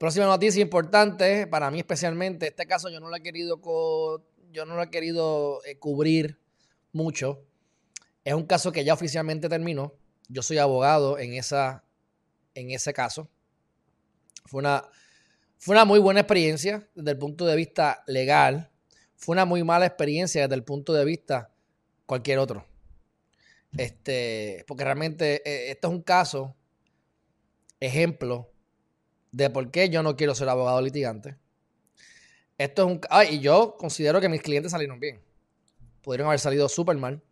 Próxima noticia importante, para mí especialmente, este caso yo no lo he querido, yo no lo he querido eh, cubrir mucho. Es un caso que ya oficialmente terminó. Yo soy abogado en, esa, en ese caso. Fue una, fue una muy buena experiencia desde el punto de vista legal. Fue una muy mala experiencia desde el punto de vista cualquier otro. Este, porque realmente eh, esto es un caso, ejemplo, de por qué yo no quiero ser abogado litigante. Esto es un. Ay, y yo considero que mis clientes salieron bien. Pudieron haber salido súper mal.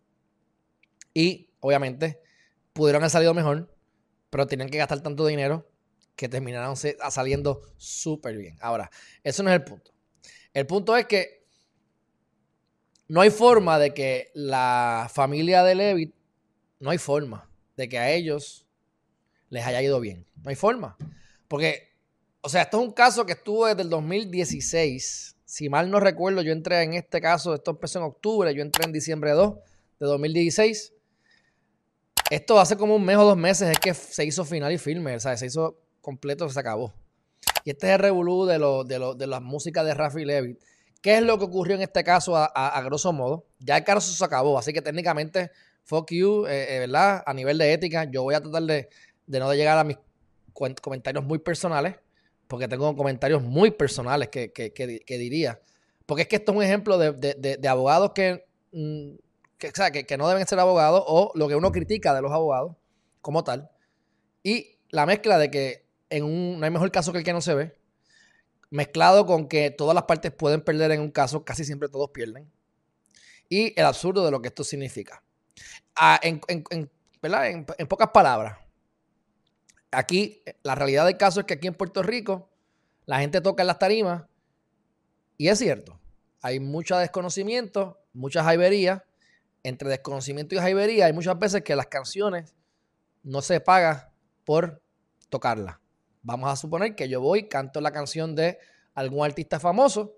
Y, obviamente, pudieron haber salido mejor, pero tenían que gastar tanto dinero que terminaron saliendo súper bien. Ahora, eso no es el punto. El punto es que no hay forma de que la familia de Levitt no hay forma de que a ellos les haya ido bien. No hay forma. Porque, o sea, esto es un caso que estuvo desde el 2016. Si mal no recuerdo, yo entré en este caso, esto empezó en octubre, yo entré en diciembre 2 de 2016. Esto hace como un mes o dos meses es que se hizo final y firme, o sea, se hizo completo, se acabó. Y este es el revolú de, lo, de, lo, de la música de Rafi Levitt. ¿Qué es lo que ocurrió en este caso a, a grosso modo? Ya el caso se acabó, así que técnicamente fuck you, eh, eh, ¿verdad? A nivel de ética, yo voy a tratar de, no llegar a mis comentarios muy personales, porque tengo comentarios muy personales que, diría. Porque es que esto es un ejemplo de, abogados mm, que, que, no deben ser abogados o lo que uno critica de los abogados como tal. Y la mezcla de que en un, no hay mejor caso que el que no se ve, mezclado con que todas las partes pueden perder en un caso, casi siempre todos pierden. Y el absurdo de lo que esto significa en, en, pocas palabras, aquí la realidad del caso es que aquí en Puerto Rico la gente toca en las tarimas y es cierto, hay mucho desconocimiento, muchas jaiberías. Entre desconocimiento y jaibería hay muchas veces que las canciones no se pagan por tocarlas. Vamos a suponer que yo voy, canto la canción de algún artista famoso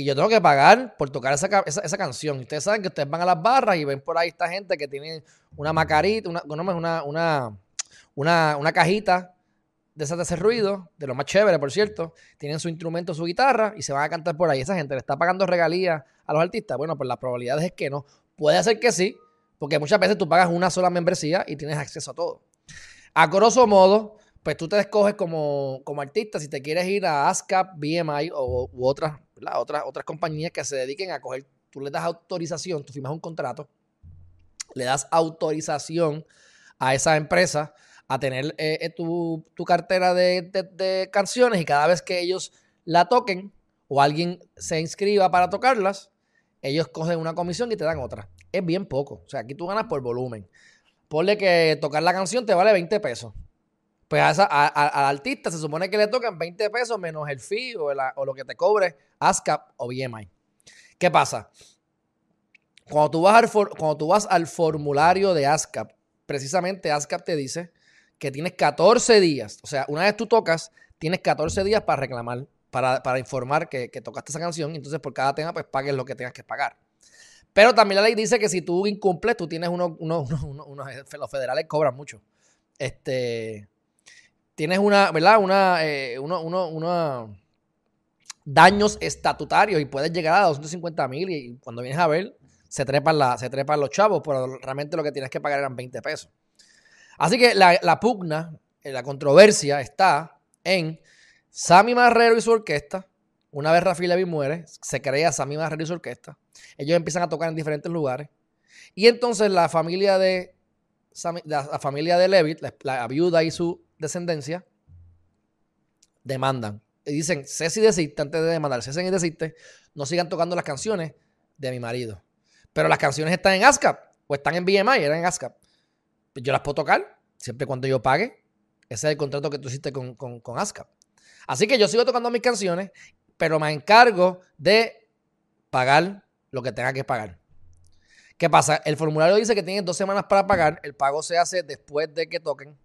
y yo tengo que pagar por tocar esa, esa, canción. Ustedes saben que ustedes van a las barras y ven por ahí esta gente que tiene una macarita, una, una, una, una, una cajita de ese, de ese ruido, de lo más chévere, por cierto. Tienen su instrumento, su guitarra y se van a cantar por ahí. Esa gente le está pagando regalías a los artistas. Bueno, pues la probabilidad es que no. Puede ser que sí, porque muchas veces tú pagas una sola membresía y tienes acceso a todo. A grosso modo, pues tú te escoges como, como artista si te quieres ir a ASCAP, BMI o, u otras, otras, otras compañías que se dediquen a coger, tú le das autorización, tú firmas un contrato, le das autorización a esa empresa a tener eh, eh, tu, cartera de, canciones y cada vez que ellos la toquen o alguien se inscriba para tocarlas, ellos cogen una comisión y te dan otra. Es bien poco. O sea, aquí tú ganas por volumen. Ponle que tocar la canción te vale 20 pesos pues al artista se supone que le tocan 20 pesos menos el fee o, lo que te cobre ASCAP o BMI. ¿Qué pasa? Cuando tú, vas al cuando tú vas al formulario de ASCAP, precisamente ASCAP te dice que tienes 14 días. O sea, una vez tú tocas, tienes 14 días para reclamar, para, informar que, tocaste esa canción. Y entonces por cada tema, pues pagues lo que tengas que pagar. Pero también la ley dice que si tú incumples, tú tienes unos, unos, unos, los federales cobran mucho. Este, tienes una, ¿verdad? Una, eh, uno, daños estatutarios y puedes llegar a 250 mil y cuando vienes a ver, se trepan, la, se trepan los chavos, pero realmente lo que tienes que pagar eran 20 pesos. Así que la, pugna, eh, la controversia está en Sammy Marrero y su orquesta. Una vez Rafi Levy muere, se crea Sammy Marrero y su orquesta. Ellos empiezan a tocar en diferentes lugares. Y entonces la familia de, la, familia de Levitt, la viuda y su descendencia, demandan. Y dicen, Ceci desiste antes de demandar. Ceci desiste, no sigan tocando las canciones de mi marido. Pero las canciones están en ASCAP o están en BMI, eran en ASCAP. Pues yo las puedo tocar siempre cuando yo pague. Ese es el contrato que tú hiciste con, con, ASCAP. Así que yo sigo tocando mis canciones, pero me encargo de pagar lo que tenga que pagar. ¿Qué pasa? El formulario dice que tienes dos semanas para pagar. El pago se hace después de que toquen.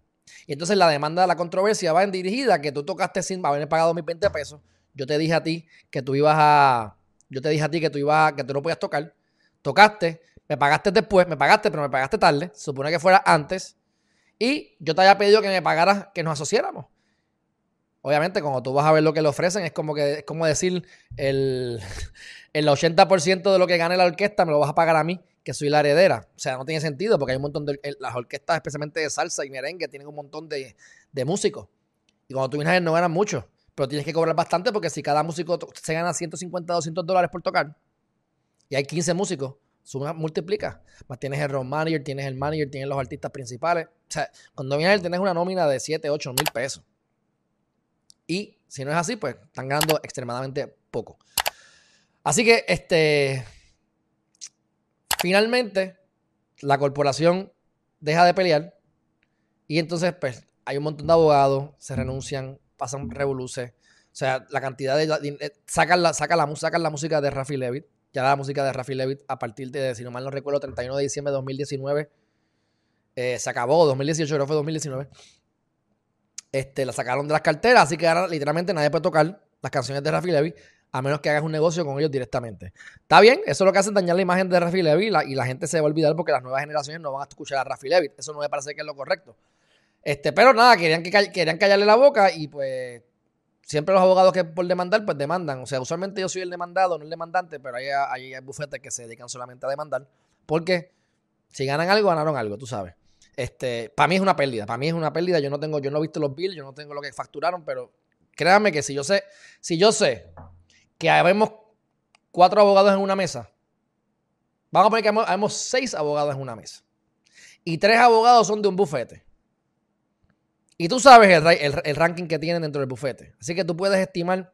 Y entonces la demanda de la controversia va en dirigida que tú tocaste sin haber pagado mis 20 pesos. Yo te dije a ti que tú ibas a. Yo te dije a ti que tú ibas a, que tú no podías tocar. Tocaste, me pagaste después, me pagaste, pero me pagaste tarde. Se supone que fuera antes. Y yo te había pedido que me pagaras, que nos asociáramos. obviamente, cuando tú vas a ver lo que le ofrecen, es como que es como decir el, el 80% de lo que gane la orquesta me lo vas a pagar a mí, que soy la heredera. O sea, no tiene sentido porque hay un montón de. Las orquestas, especialmente de salsa y merengue, tienen un montón de, de músicos. Y cuando tú vienes a ver, no ganan mucho. Pero tienes que cobrar bastante porque si cada músico se gana 150, 200 dólares por tocar y hay 15 músicos, suma, multiplica. Más tienes el road manager, tienes el manager, tienes los artistas principales. O sea, cuando vienes tienes una nómina de 7, 8 mil pesos. Y si no es así, pues están ganando extremadamente poco. Así que, este, finalmente, la corporación deja de pelear y entonces, pues, hay un montón de abogados, se renuncian, pasan revoluciones. O sea, la cantidad de... Eh, sacan la, sacan la, sacan la música de Rafi Levitt. Ya la música de Rafi Levitt a partir de, si no mal no recuerdo, 31 de diciembre de 2019. Eh, se acabó, 2018, creo fue 2019. Este, la sacaron de las carteras, así que ahora literalmente nadie puede tocar las canciones de Rafi Levy a menos que hagas un negocio con ellos directamente. Está bien, eso es lo que hace dañar la imagen de Rafi Levy y la gente se va a olvidar porque las nuevas generaciones no van a escuchar a Rafi Levy. Eso no me parece que es lo correcto. Este, pero nada, querían, que, querían callarle la boca y pues siempre los abogados que por demandar, pues demandan. O sea, usualmente yo soy el demandado, no el demandante, pero hay, hay, bufetes que se dedican solamente a demandar. Porque si ganan algo, ganaron algo, tú sabes. Este, para mí es una pérdida. Para mí es una pérdida. Yo no tengo, yo no he visto los bills, yo no tengo lo que facturaron, pero créanme que si yo sé, si yo sé que habemos cuatro abogados en una mesa, vamos a poner que habemos seis abogados en una mesa. Y tres abogados son de un bufete. Y tú sabes el, ranking que tienen dentro del bufete. Así que tú puedes estimar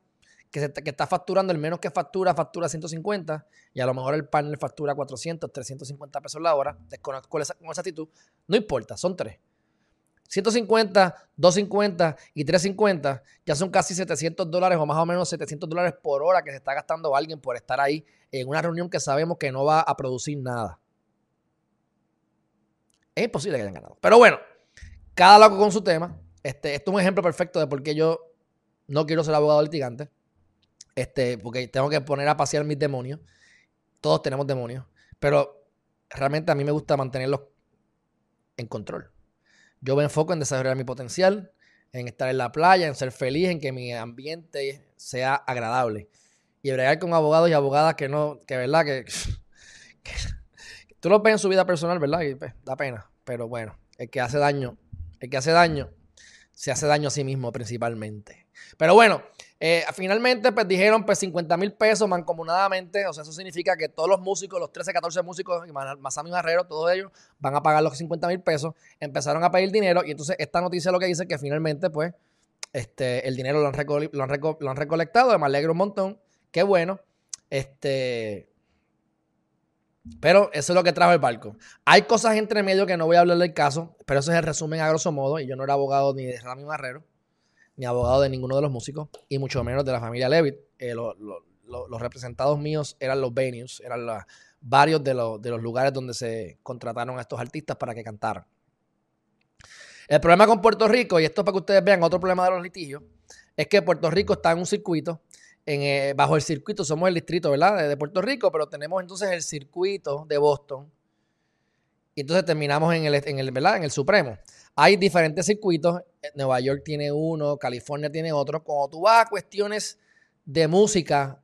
que, está facturando el menos que factura, factura 150 y a lo mejor el panel factura 400, 350 pesos la hora. Desconozco con esa actitud. No importa, son tres. 150, 250 y 350 ya son casi 700 dólares o más o menos 700 dólares por hora que se está gastando alguien por estar ahí en una reunión que sabemos que no va a producir nada. Es imposible que hayan ganado. Pero bueno, cada loco con su tema. Este, esto es un ejemplo perfecto de por qué yo no quiero ser abogado litigante. Este, porque tengo que poner a pasear mis demonios. Todos tenemos demonios. Pero realmente a mí me gusta mantenerlos en control. Yo me enfoco en desarrollar mi potencial, en estar en la playa, en ser feliz, en que mi ambiente sea agradable. Y bregar con abogados y abogadas que no, que verdad, que, tú lo ves en su vida personal, ¿verdad? Y pues, da pena. Pero bueno, el que hace daño, el que hace daño, se hace daño a sí mismo principalmente. Pero bueno, eh, finalmente, pues dijeron, pues 50 mil pesos mancomunadamente. O sea, eso significa que todos los músicos, los 13, 14 músicos, Masami Barrero, todos ellos van a pagar los 50 mil pesos. Empezaron a pedir dinero y entonces esta noticia lo que dice que finalmente, pues, este, el dinero lo han, lo, han lo han recolectado. Me alegro un montón. Qué bueno. Este. Pero eso es lo que trajo el barco. Hay cosas entre medio que no voy a hablar del caso, pero eso es el resumen a grosso modo. Y yo no era abogado ni de Rami Barrero ni abogado de ninguno de los músicos, y mucho menos de la familia Levitt. Eh, los representados míos eran los venues, eran varios de, de los lugares donde se contrataron a estos artistas para que cantaran. El problema con Puerto Rico, y esto para que ustedes vean otro problema de los litigios, es que Puerto Rico está en un circuito, eh, bajo el circuito, somos el distrito, ¿verdad? De, Puerto Rico, pero tenemos entonces el circuito de Boston. Y entonces terminamos en el, en el, ¿verdad? En el Supremo. Hay diferentes circuitos. Eh, Nueva York tiene uno, California tiene otro. Cuando tú vas a cuestiones de música,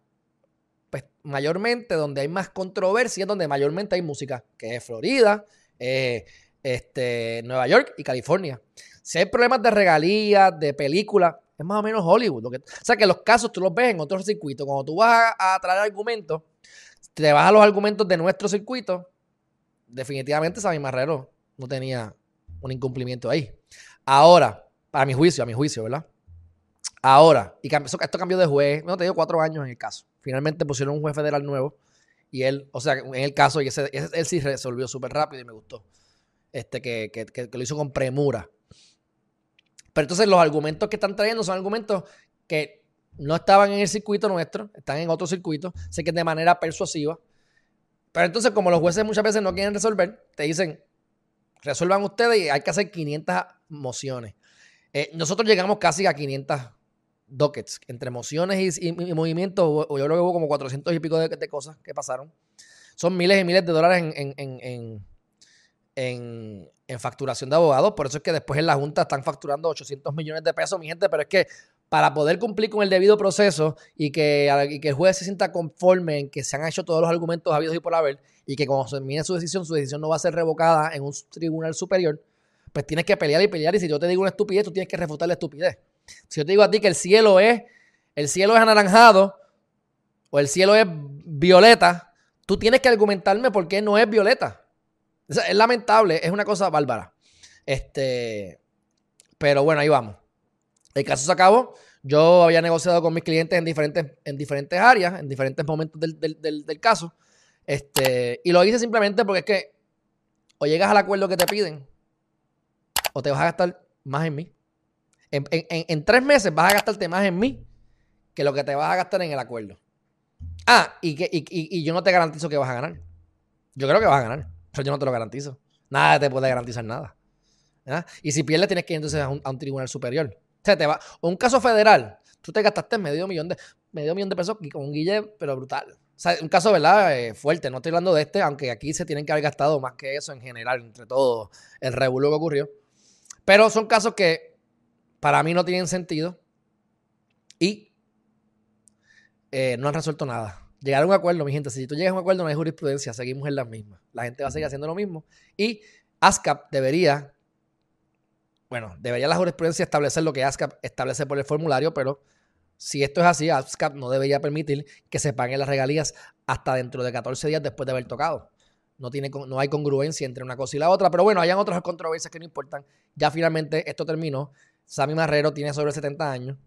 pues mayormente donde hay más controversia es donde mayormente hay música, que es Florida, eh, este, Nueva York y California. Si hay problemas de regalías, de películas, es más o menos Hollywood. o sea que los casos tú los ves en otros circuitos. Cuando tú vas a, traer argumentos, te vas a los argumentos de nuestro circuito, definitivamente Sammy Marrero no tenía un incumplimiento ahí. Ahora, para mi juicio, a mi juicio, ¿verdad? Ahora, y esto cambió de juez, no te digo cuatro años en el caso. Finalmente pusieron un juez federal nuevo y él, o sea, en el caso, y ese, él sí resolvió súper rápido y me gustó. Este, que, lo hizo con premura. Pero entonces los argumentos que están trayendo son argumentos que no estaban en el circuito nuestro, están en otro circuito, sé que de manera persuasiva. Pero entonces, como los jueces muchas veces no quieren resolver, te dicen, resuelvan ustedes y hay que hacer 500 mociones. Eh, nosotros llegamos casi a 500 dockets, entre mociones y, movimientos, o, yo creo que hubo como 400 y pico de, cosas que pasaron. Son miles y miles de dólares en, facturación de abogados. Por eso es que después en la Junta están facturando 800 millones de pesos, mi gente. Pero es que para poder cumplir con el debido proceso y que, el juez se sienta conforme en que se han hecho todos los argumentos habidos y por haber y que cuando se termine su decisión, su decisión no va a ser revocada en un tribunal superior, pues tienes que pelear y pelear y si yo te digo una estupidez, tú tienes que refutar la estupidez. Si yo te digo a ti que el cielo es, el cielo es anaranjado o el cielo es violeta, tú tienes que argumentarme por qué no es violeta. Es lamentable, es una cosa bárbara. Este, pero bueno, ahí vamos. El caso se acabó. Yo había negociado con mis clientes en diferentes, en diferentes áreas, en diferentes momentos del, caso. Este, y lo hice simplemente porque es que o llegas al acuerdo que te piden, o te vas a gastar más en mí. En, tres meses vas a gastarte más en mí que lo que te vas a gastar en el acuerdo. Ah, y, que, y, yo no te garantizo que vas a ganar. Yo creo que vas a ganar, pero yo no te lo garantizo. Nada te puede garantizar nada. Y si pierdes, tienes que ir entonces a un tribunal superior te va. un caso federal, tú te gastaste medio millón de, medio millón de pesos con un guille, pero brutal. O sea, un caso, ¿verdad? Eh, fuerte. No estoy hablando de este, aunque aquí se tienen que haber gastado más que eso en general, entre todo el revuelo que ocurrió. Pero son casos que para mí no tienen sentido y eh, no han resuelto nada. Llegar a un acuerdo, mi gente, si tú llegas a un acuerdo no hay jurisprudencia, seguimos en las mismas. La gente va a seguir haciendo lo mismo. Y ASCAP debería bueno, debería la jurisprudencia establecer lo que ASCAP establece por el formulario, pero si esto es así, ASCAP no debería permitir que se paguen las regalías hasta dentro de 14 días después de haber tocado. No, tiene, no hay congruencia entre una cosa y la otra, pero bueno, hayan otras controversias que no importan. Ya finalmente esto terminó. Sammy Marrero tiene sobre 70 años.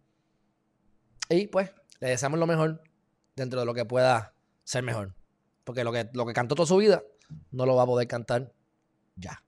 Y pues, le deseamos lo mejor dentro de lo que pueda ser mejor. Porque lo que, lo que cantó toda su vida no lo va a poder cantar ya.